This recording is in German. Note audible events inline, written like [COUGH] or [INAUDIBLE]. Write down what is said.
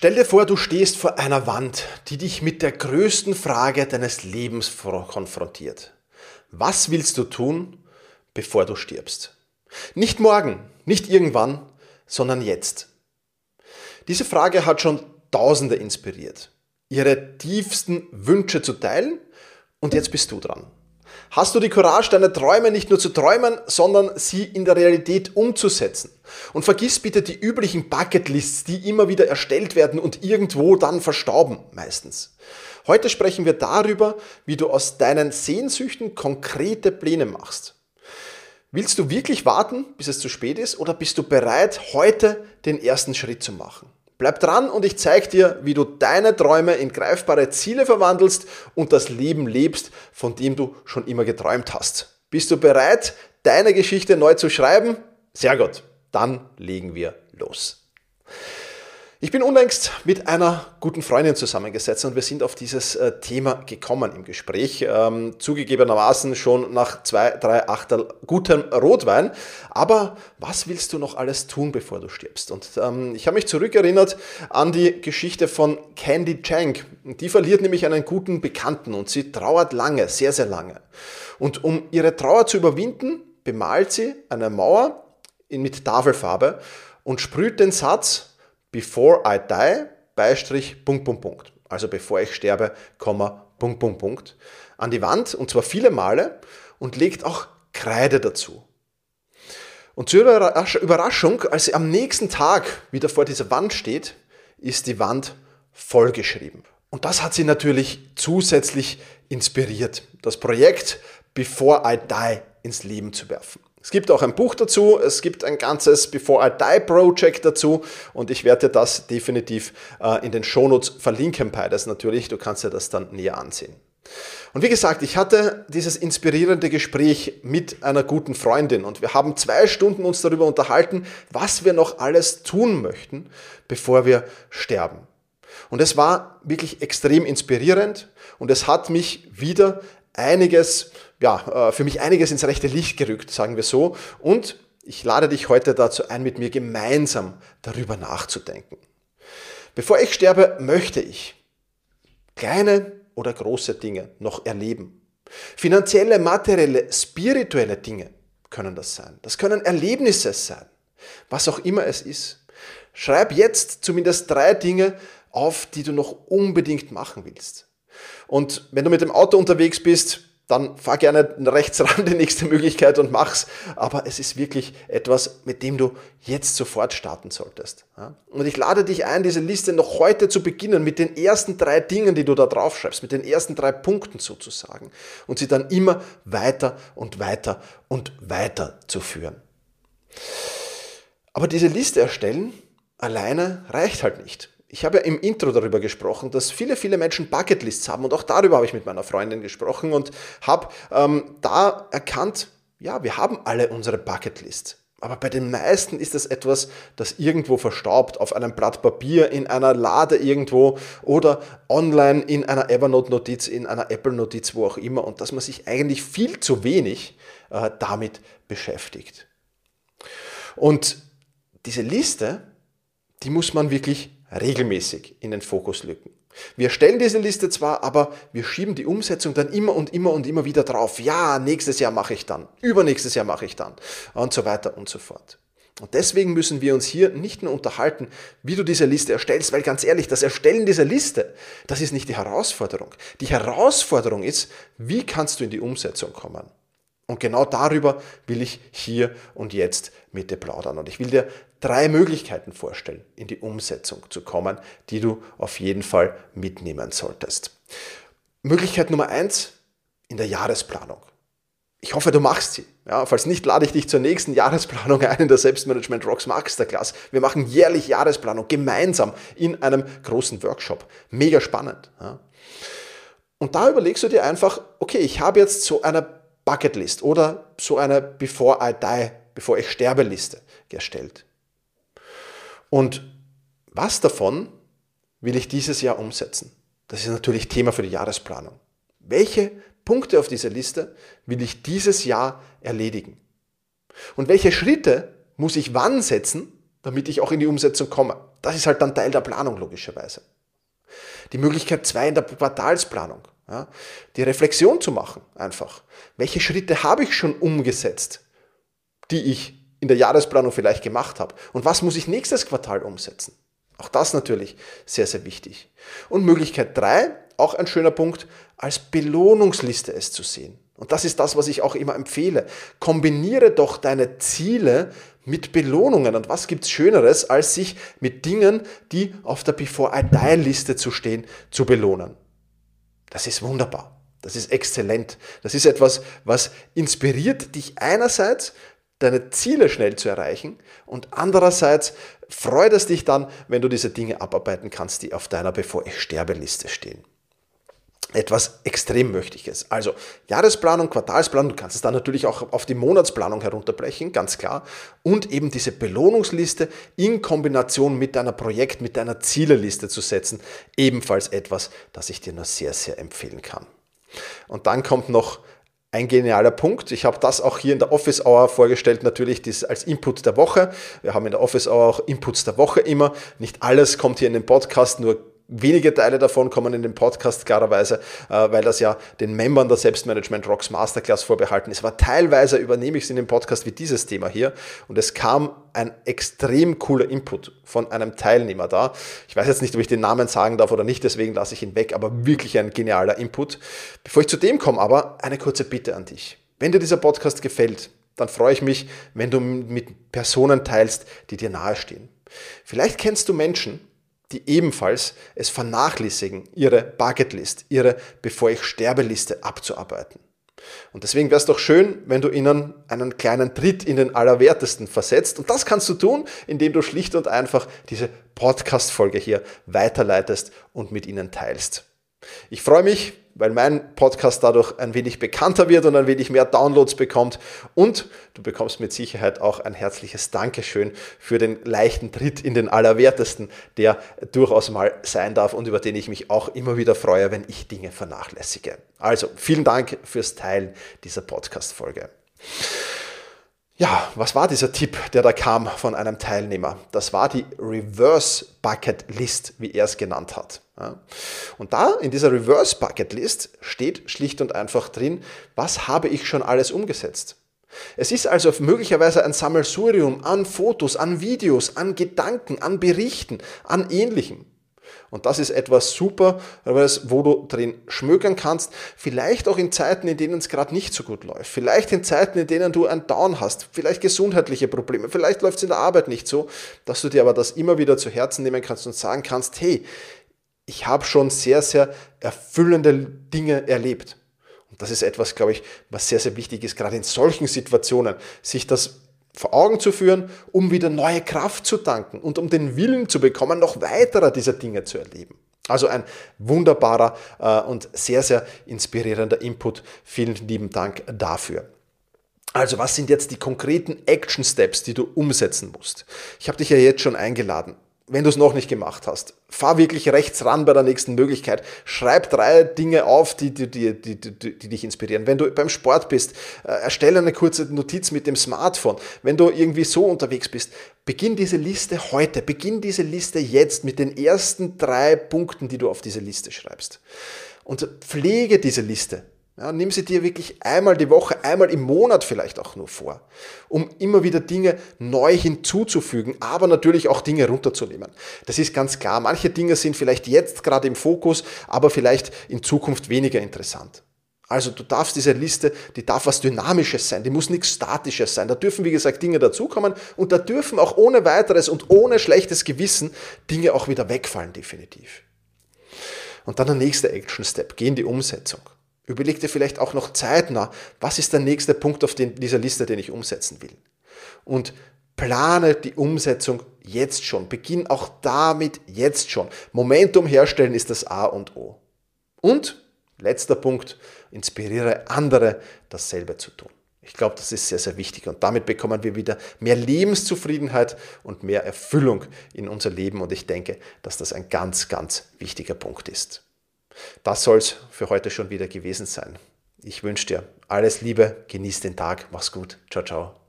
Stell dir vor, du stehst vor einer Wand, die dich mit der größten Frage deines Lebens konfrontiert. Was willst du tun, bevor du stirbst? Nicht morgen, nicht irgendwann, sondern jetzt. Diese Frage hat schon Tausende inspiriert, ihre tiefsten Wünsche zu teilen und jetzt bist du dran. Hast du die Courage, deine Träume nicht nur zu träumen, sondern sie in der Realität umzusetzen? Und vergiss bitte die üblichen Bucketlists, die immer wieder erstellt werden und irgendwo dann verstauben, meistens. Heute sprechen wir darüber, wie du aus deinen Sehnsüchten konkrete Pläne machst. Willst du wirklich warten, bis es zu spät ist, oder bist du bereit, heute den ersten Schritt zu machen? Bleib dran und ich zeige dir, wie du deine Träume in greifbare Ziele verwandelst und das Leben lebst, von dem du schon immer geträumt hast. Bist du bereit, deine Geschichte neu zu schreiben? Sehr gut, dann legen wir los. Ich bin unlängst mit einer guten Freundin zusammengesetzt und wir sind auf dieses äh, Thema gekommen im Gespräch. Ähm, zugegebenermaßen schon nach zwei, drei Achtel guten Rotwein. Aber was willst du noch alles tun, bevor du stirbst? Und ähm, ich habe mich zurückerinnert an die Geschichte von Candy Chang. Die verliert nämlich einen guten Bekannten und sie trauert lange, sehr, sehr lange. Und um ihre Trauer zu überwinden, bemalt sie eine Mauer mit Tafelfarbe und sprüht den Satz, Before I die, Beistrich, Punkt, Punkt, Punkt. Also bevor ich sterbe, Komma, Punkt, Punkt, Punkt. An die Wand und zwar viele Male und legt auch Kreide dazu. Und zur Überraschung, als sie am nächsten Tag wieder vor dieser Wand steht, ist die Wand vollgeschrieben. Und das hat sie natürlich zusätzlich inspiriert, das Projekt Before I Die ins Leben zu werfen. Es gibt auch ein Buch dazu, es gibt ein ganzes Before I Die Project dazu und ich werde das definitiv äh, in den Shownotes verlinken, beides natürlich, du kannst dir das dann näher ansehen. Und wie gesagt, ich hatte dieses inspirierende Gespräch mit einer guten Freundin und wir haben zwei Stunden uns darüber unterhalten, was wir noch alles tun möchten, bevor wir sterben. Und es war wirklich extrem inspirierend und es hat mich wieder einiges ja, äh, für mich einiges ins rechte Licht gerückt, sagen wir so. Und ich lade dich heute dazu ein, mit mir gemeinsam darüber nachzudenken. Bevor ich sterbe, möchte ich kleine oder große Dinge noch erleben. Finanzielle, materielle, spirituelle Dinge können das sein. Das können Erlebnisse sein. Was auch immer es ist. Schreib jetzt zumindest drei Dinge auf, die du noch unbedingt machen willst. Und wenn du mit dem Auto unterwegs bist, dann fahr gerne rechts [LAUGHS] ran, die nächste Möglichkeit und mach's. Aber es ist wirklich etwas, mit dem du jetzt sofort starten solltest. Und ich lade dich ein, diese Liste noch heute zu beginnen mit den ersten drei Dingen, die du da draufschreibst, mit den ersten drei Punkten sozusagen. Und sie dann immer weiter und weiter und weiter zu führen. Aber diese Liste erstellen alleine reicht halt nicht. Ich habe ja im Intro darüber gesprochen, dass viele, viele Menschen Bucketlists haben und auch darüber habe ich mit meiner Freundin gesprochen und habe ähm, da erkannt, ja, wir haben alle unsere Bucketlist. Aber bei den meisten ist das etwas, das irgendwo verstaubt, auf einem Blatt Papier, in einer Lade irgendwo oder online in einer Evernote-Notiz, in einer Apple-Notiz, wo auch immer und dass man sich eigentlich viel zu wenig äh, damit beschäftigt. Und diese Liste, die muss man wirklich regelmäßig in den Fokus lücken. Wir stellen diese Liste zwar, aber wir schieben die Umsetzung dann immer und immer und immer wieder drauf. Ja, nächstes Jahr mache ich dann, übernächstes Jahr mache ich dann und so weiter und so fort. Und deswegen müssen wir uns hier nicht nur unterhalten, wie du diese Liste erstellst, weil ganz ehrlich, das Erstellen dieser Liste, das ist nicht die Herausforderung. Die Herausforderung ist, wie kannst du in die Umsetzung kommen? Und genau darüber will ich hier und jetzt mit dir plaudern. Und ich will dir drei Möglichkeiten vorstellen, in die Umsetzung zu kommen, die du auf jeden Fall mitnehmen solltest. Möglichkeit Nummer eins in der Jahresplanung. Ich hoffe, du machst sie. Ja, falls nicht, lade ich dich zur nächsten Jahresplanung ein in der Selbstmanagement Rocks Masterclass. Wir machen jährlich Jahresplanung gemeinsam in einem großen Workshop. Mega spannend. Ja. Und da überlegst du dir einfach, okay, ich habe jetzt so eine Bucketlist oder so eine Before I Die, bevor ich sterbe Liste erstellt. Und was davon will ich dieses Jahr umsetzen? Das ist natürlich Thema für die Jahresplanung. Welche Punkte auf dieser Liste will ich dieses Jahr erledigen? Und welche Schritte muss ich wann setzen, damit ich auch in die Umsetzung komme. Das ist halt dann Teil der Planung logischerweise. Die Möglichkeit zwei in der Quartalsplanung. Ja, die Reflexion zu machen einfach. Welche Schritte habe ich schon umgesetzt, die ich in der Jahresplanung vielleicht gemacht habe? Und was muss ich nächstes Quartal umsetzen? Auch das natürlich sehr, sehr wichtig. Und Möglichkeit drei, auch ein schöner Punkt, als Belohnungsliste es zu sehen. Und das ist das, was ich auch immer empfehle. Kombiniere doch deine Ziele mit Belohnungen. Und was gibt's Schöneres, als sich mit Dingen, die auf der Before I Die Liste zu stehen, zu belohnen? Das ist wunderbar. Das ist exzellent. Das ist etwas, was inspiriert dich einerseits, deine Ziele schnell zu erreichen und andererseits freut es dich dann, wenn du diese Dinge abarbeiten kannst, die auf deiner Bevor ich sterbe Liste stehen etwas extrem Mächtiges. Also Jahresplanung, Quartalsplanung, du kannst es dann natürlich auch auf die Monatsplanung herunterbrechen, ganz klar. Und eben diese Belohnungsliste in Kombination mit deiner Projekt, mit deiner Zieleliste zu setzen, ebenfalls etwas, das ich dir nur sehr, sehr empfehlen kann. Und dann kommt noch ein genialer Punkt. Ich habe das auch hier in der Office Hour vorgestellt, natürlich das als Input der Woche. Wir haben in der Office Hour auch Inputs der Woche immer. Nicht alles kommt hier in den Podcast, nur Wenige Teile davon kommen in den Podcast klarerweise, äh, weil das ja den Membern der Selbstmanagement Rocks Masterclass vorbehalten ist. Aber teilweise übernehme ich es in den Podcast wie dieses Thema hier und es kam ein extrem cooler Input von einem Teilnehmer da. Ich weiß jetzt nicht, ob ich den Namen sagen darf oder nicht, deswegen lasse ich ihn weg, aber wirklich ein genialer Input. Bevor ich zu dem komme, aber eine kurze Bitte an dich. Wenn dir dieser Podcast gefällt, dann freue ich mich, wenn du mit Personen teilst, die dir nahestehen. Vielleicht kennst du Menschen, die ebenfalls es vernachlässigen, ihre Bucketlist, ihre Bevor ich sterbe Liste abzuarbeiten. Und deswegen wäre es doch schön, wenn du ihnen einen kleinen Tritt in den Allerwertesten versetzt. Und das kannst du tun, indem du schlicht und einfach diese Podcast-Folge hier weiterleitest und mit ihnen teilst. Ich freue mich, weil mein Podcast dadurch ein wenig bekannter wird und ein wenig mehr Downloads bekommt. Und du bekommst mit Sicherheit auch ein herzliches Dankeschön für den leichten Tritt in den Allerwertesten, der durchaus mal sein darf und über den ich mich auch immer wieder freue, wenn ich Dinge vernachlässige. Also vielen Dank fürs Teilen dieser Podcast-Folge. Ja, was war dieser Tipp, der da kam von einem Teilnehmer? Das war die Reverse Bucket List, wie er es genannt hat. Und da in dieser Reverse Bucket List steht schlicht und einfach drin, was habe ich schon alles umgesetzt? Es ist also möglicherweise ein Sammelsurium an Fotos, an Videos, an Gedanken, an Berichten, an Ähnlichem. Und das ist etwas super, wo du drin schmökern kannst. Vielleicht auch in Zeiten, in denen es gerade nicht so gut läuft. Vielleicht in Zeiten, in denen du ein Down hast. Vielleicht gesundheitliche Probleme. Vielleicht läuft es in der Arbeit nicht so, dass du dir aber das immer wieder zu Herzen nehmen kannst und sagen kannst, hey, ich habe schon sehr, sehr erfüllende Dinge erlebt. Und das ist etwas, glaube ich, was sehr, sehr wichtig ist, gerade in solchen Situationen, sich das vor Augen zu führen, um wieder neue Kraft zu tanken und um den Willen zu bekommen, noch weiterer dieser Dinge zu erleben. Also ein wunderbarer äh, und sehr, sehr inspirierender Input. Vielen lieben Dank dafür. Also was sind jetzt die konkreten Action Steps, die du umsetzen musst? Ich habe dich ja jetzt schon eingeladen wenn du es noch nicht gemacht hast, fahr wirklich rechts ran bei der nächsten Möglichkeit. Schreib drei Dinge auf, die, die, die, die, die, die dich inspirieren. Wenn du beim Sport bist, äh, erstelle eine kurze Notiz mit dem Smartphone. Wenn du irgendwie so unterwegs bist, beginn diese Liste heute. Beginn diese Liste jetzt mit den ersten drei Punkten, die du auf diese Liste schreibst. Und pflege diese Liste. Ja, nimm sie dir wirklich einmal die Woche, einmal im Monat vielleicht auch nur vor, um immer wieder Dinge neu hinzuzufügen, aber natürlich auch Dinge runterzunehmen. Das ist ganz klar. Manche Dinge sind vielleicht jetzt gerade im Fokus, aber vielleicht in Zukunft weniger interessant. Also du darfst diese Liste, die darf was Dynamisches sein, die muss nichts Statisches sein. Da dürfen, wie gesagt, Dinge dazukommen und da dürfen auch ohne weiteres und ohne schlechtes Gewissen Dinge auch wieder wegfallen, definitiv. Und dann der nächste Action Step, geh in die Umsetzung. Überleg dir vielleicht auch noch zeitnah, was ist der nächste Punkt auf den, dieser Liste, den ich umsetzen will. Und plane die Umsetzung jetzt schon. Beginn auch damit jetzt schon. Momentum herstellen ist das A und O. Und letzter Punkt, inspiriere andere, dasselbe zu tun. Ich glaube, das ist sehr, sehr wichtig und damit bekommen wir wieder mehr Lebenszufriedenheit und mehr Erfüllung in unser Leben und ich denke, dass das ein ganz, ganz wichtiger Punkt ist. Das soll es für heute schon wieder gewesen sein. Ich wünsche dir alles Liebe, genieß den Tag, mach's gut, ciao, ciao.